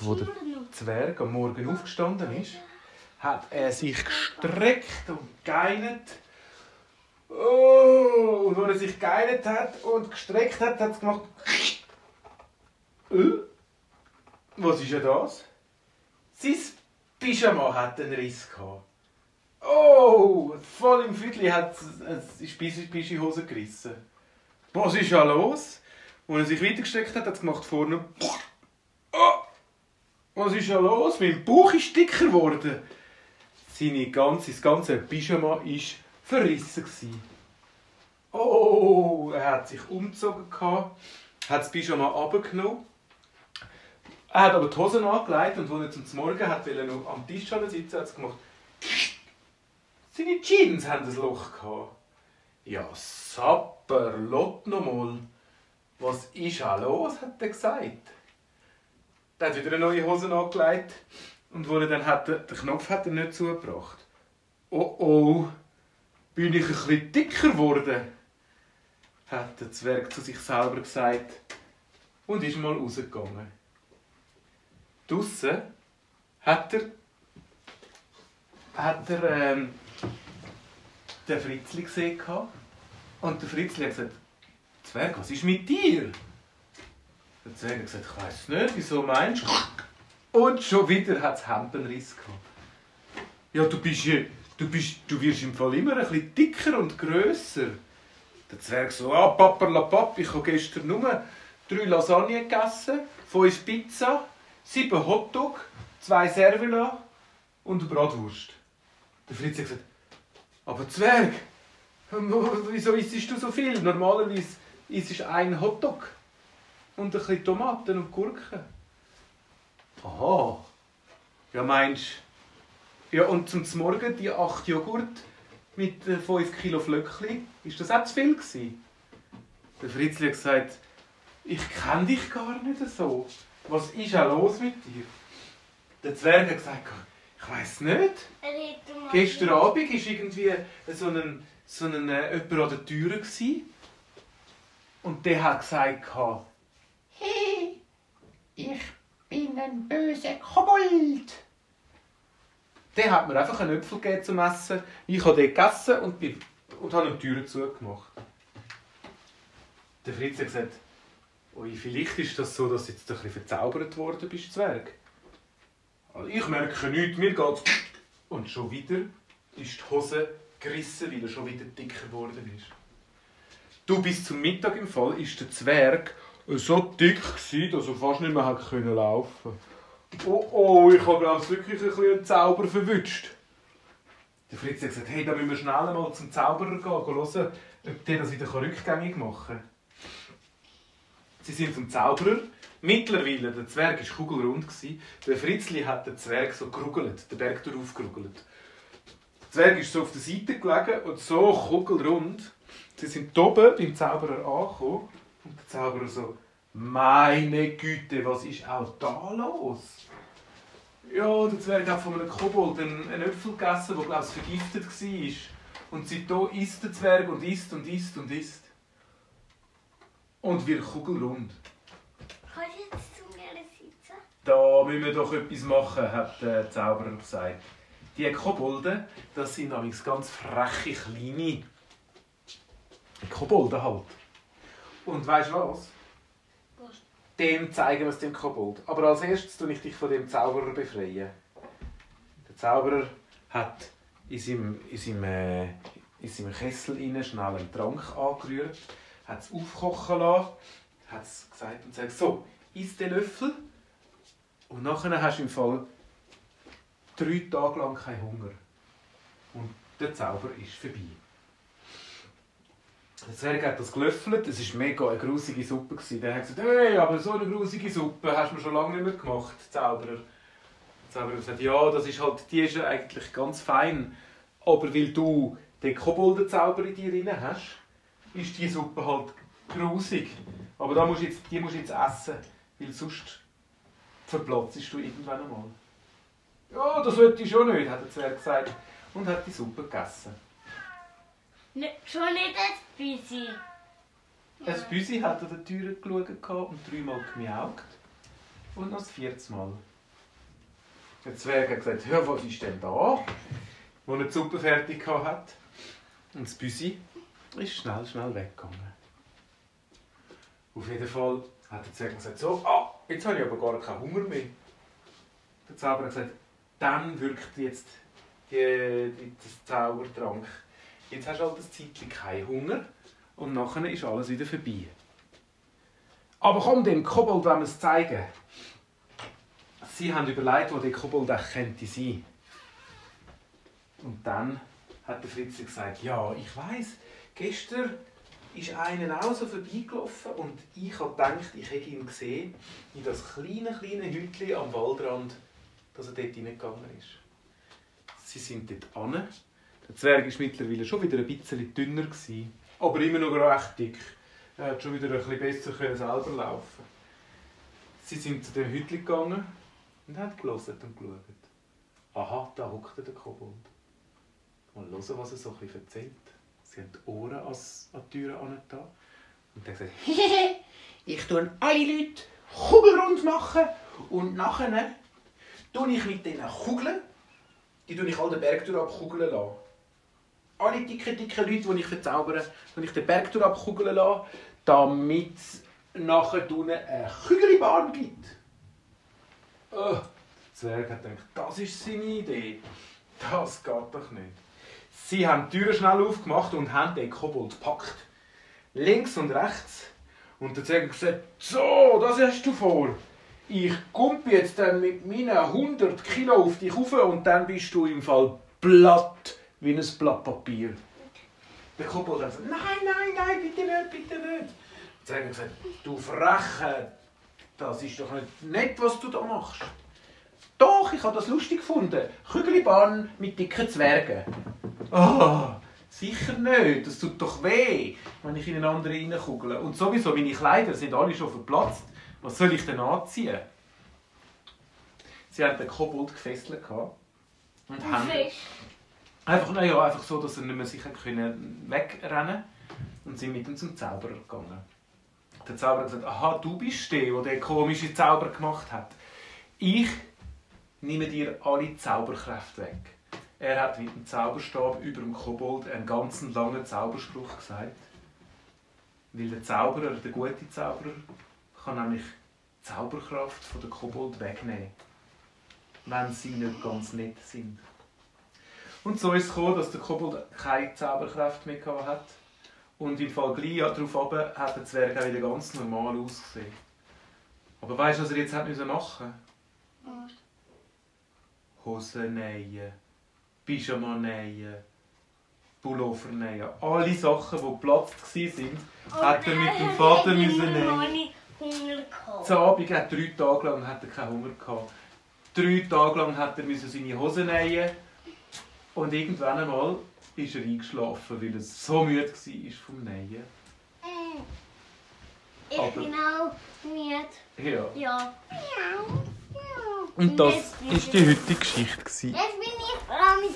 wo der Zwerg am Morgen aufgestanden ist, hat er sich gestreckt und geinert. Oh, und als er sich geinert hat und gestreckt hat, hat es gemacht. Äh? Was ist denn das? Sein Pyjama hat einen Riss gehabt. Oh, voll im Viertel hat es die Hose gerissen. Was ist da los? Und er sich weitergestreckt hat, hat es gemacht vorne. Was ist da los? Mein Bauch ist dicker geworden. Seine ganze, das ganze Pyjama war verrissen. Oh, er hat sich umgezogen, hat das Pyjama abgenommen er hat aber die Hosen angelegt und als er zum Morgen hat, weil er noch am Tisch sitzen hat es gemacht. Seine Jeans haben ein Loch gehabt. Ja, sapper, lot nochmal. Was ist auch los, hat er gesagt. Er hat wieder eine neue Hose angelegt und wo er dann hat, den Knopf hat er nicht zugebracht. Oh oh, bin ich bisschen dicker geworden, hat der Zwerg zu sich selber gesagt und ist mal rausgegangen. Draussen hat er, hat er ähm, den Fritzli gesehen. Und der Fritzli hat gesagt, Zwerg, was ist mit dir? Der Zwerg hat gesagt, ich weiß nicht, wieso meinst du? Und schon wieder hat es Hempenriss gehabt. Ja, du bist ja, du, bist, du wirst im Fall immer ein bisschen dicker und grösser. Der Zwerg so, ah, Paperlapap, ich habe gestern nur drei Lasagne gegessen, fünf Pizza, sieben Hotdog, zwei Servila und eine Bratwurst. Der Fritz hat gesagt, aber Zwerg, wieso isst du so viel? Normalerweise isst du ein Hotdog und ein bisschen Tomaten und Gurken. Aha. Ja, meinst Ja, und zum Morgen die acht Joghurt mit 5 äh, Kilo Flöckli, ist das auch zu viel gewesen? Der Fritzli hat gesagt, ich kenne dich gar nicht so. Was ist auch los mit dir? Der Zwerg hat gesagt, ich weiß nicht. Gestern Abend war irgendwie so ein, so ein, äh, jemand an der Tür. Gewesen. Und der hat gesagt, hey, ich bin ein böser Kobold. Der hat mir einfach einen Äpfel gegeben zum Essen. Ich habe den gegessen und, bin, und habe die Tür zugemacht. Der Fritz hat gesagt, Ui, vielleicht ist das so, dass du jetzt ein bisschen verzaubert worden bist, Zwerg. Also ich merke nichts, mir geht's... Und schon wieder ist die Hose gerissen, weil er schon wieder dicker geworden ist. Du, bis zum Mittag im Fall ist der Zwerg so dick gewesen, dass er fast nicht mehr hat können laufen. Oh, oh, ich habe glaube wirklich ein einen Zauber verwünscht. Der Fritz hat gesagt, hey, da müssen wir schnell mal zum Zauberer gehen, gehen hören, ob der das wieder rückgängig machen kann. Sie sind zum Zauberer. Mittlerweile, der Zwerg war kugelrund. Der Fritzli hat den Zwerg so gerugelt, den Berg gerugelt. Der Zwerg ist so auf der Seite gelegen und so kugelrund. Sie sind oben beim Zauberer angekommen und der Zauberer so, meine Güte, was ist auch da los? Ja, der Zwerg hat von einem Kobold einen, Äpfel gegessen, der, glaube ich, vergiftet war. Und seitdem isst der Zwerg und isst und isst und isst und wird kugelrund. Kannst du jetzt zu mir sitzen? Da müssen wir doch etwas machen, hat der Zauberer gesagt. Die Kobolde, das sind nämlich ganz freche, kleine Kobolde halt. Und weißt du was? Was? Dem zeigen wir es dem Kobold. Aber als erstes tue ich dich von dem Zauberer befreien. Der Zauberer hat in seinem, in seinem, äh, in seinem Kessel schnell einen Trank angerührt hat es aufkochen lassen, hat es gesagt und sagt, so, isst den Löffel und nachher hast du im Fall drei Tage lang keinen Hunger. Und der Zauber ist vorbei. Zwerg hat das gelöffelt, es war mega eine grusige Suppe. Der hat gesagt, hey, aber so eine grusige Suppe hast du schon lange nicht mehr gemacht, Zauberer. Der Zauberer hat gesagt, ja, das ist halt, die ist eigentlich ganz fein, aber weil du den Koboldenzauber in dir drin hast, ist die Suppe halt grusig. Aber da musst jetzt, die musst du jetzt essen, weil sonst verplatzt du irgendwann einmal. Ja, das wollte ich schon nicht, hat der Zwerg gesagt. Und hat die Suppe gegessen. Ne, schon nicht Büsi. Ein Büsi hat an der Tür geschaut und dreimal gemiaugt. Und noch das vierte Mal. Der Zwerg hat gesagt, hör, was ist denn da? Wo er die Suppe fertig hat. Und das Büsi ist schnell, schnell weggegangen. Auf jeden Fall hat der Zwerg gesagt, so, ah, jetzt habe ich aber gar keinen Hunger mehr. Der Zauberer hat gesagt, dann wirkt jetzt das Zaubertrank. Jetzt hast du halt ein Zeitchen keinen Hunger und nachher ist alles wieder vorbei. Aber komm, dem Kobold wollen wir es zeigen. Sie haben überlegt, wo der Kobold könnte sein. Und dann hat der Fritz gesagt, ja, ich weiß, gestern ist einer auch so vorbeigelaufen und ich habe gedacht, ich hätte ihn gesehen in das kleine, kleine Hütchen am Waldrand, dass er dort hineingegangen ist. Sie sind dort an. Der Zwerg war mittlerweile schon wieder ein bisschen dünner, gewesen, aber immer noch recht dick. Er hat schon wieder ein bisschen besser können selber laufen. Sie sind zu dem Hütchen gegangen und haben gelesen und geschaut. Aha, da hockt der Kobold. Mal hören, was er so ein erzählt. Sie haben die Ohren an die Türe angetan. Und er hat gesagt, ich tue alle Leute kugelrund machen und nachher tue ich mit diesen Kugeln, die tue ich all den Berg durch abkugeln lassen. Alle dicke, dicke Leute, die ich verzaubere, tue ich den Berg abkugeln lassen, damit es nachher unten eine Kügelbahn gibt. Oh, der Zwerg hat gedacht, das ist seine Idee. Das geht doch nicht. Sie haben die Türen schnell aufgemacht und haben den Kobold gepackt. Links und rechts. Und der Zwerg hat gesagt, so, das hast du vor. Ich kumpe jetzt dann mit meinen 100 Kilo auf dich rauf und dann bist du im Fall platt wie ein Blatt Papier. Der Kobold hat gesagt, nein, nein, nein, bitte nicht, bitte nicht. Der Zwerg hat gesagt, du Freche, das ist doch nicht nett, was du da machst. Doch, ich habe das lustig gefunden. Kügelbahn mit dicken Zwergen. Ah, sicher nicht. Das tut doch weh, wenn ich in einen anderen reinkugle. Und sowieso, meine Kleider sind alle schon verplatzt. Was soll ich denn anziehen? Sie hatten den Kobold gefesselt gehabt und haben Fisch. Einfach, naja, einfach so, dass er nicht mehr sicher können wegrennen und sind mit ihm zum Zauberer gegangen. Der Zauberer hat gesagt, aha, du bist der, der den komischen Zauber gemacht hat. Ich nehme dir alle Zauberkräfte weg. Er hat mit dem Zauberstab über dem Kobold einen ganz langen Zauberspruch gesagt. Weil der Zauberer, der gute Zauberer, kann nämlich Zauberkraft von der Kobold wegnehmen, wenn sie nicht ganz nett sind. Und so ist es gekommen, dass der Kobold keine Zauberkraft mehr hat. Und im Fall gleich darauf runter hat der Zwerg auch wieder ganz normal ausgesehen. Aber weißt du, was er jetzt hat müssen machen Hosen nähen, Pyjama nähen, Pullover nähen. Alle Sachen, die geplatzt waren, hat er mit dem Vater müssen nähen. Zu Abend hat drei Tage lang hat er keinen Hunger gehabt. Drei Tage lang hat er seine Hosen nähen. Und irgendwann einmal ist er eingeschlafen, weil er so müde war vom Nähen. Ich Aber- bin auch müde. Ja. Ja. Und das war die heutige Geschichte. Jetzt bin ich dran mit...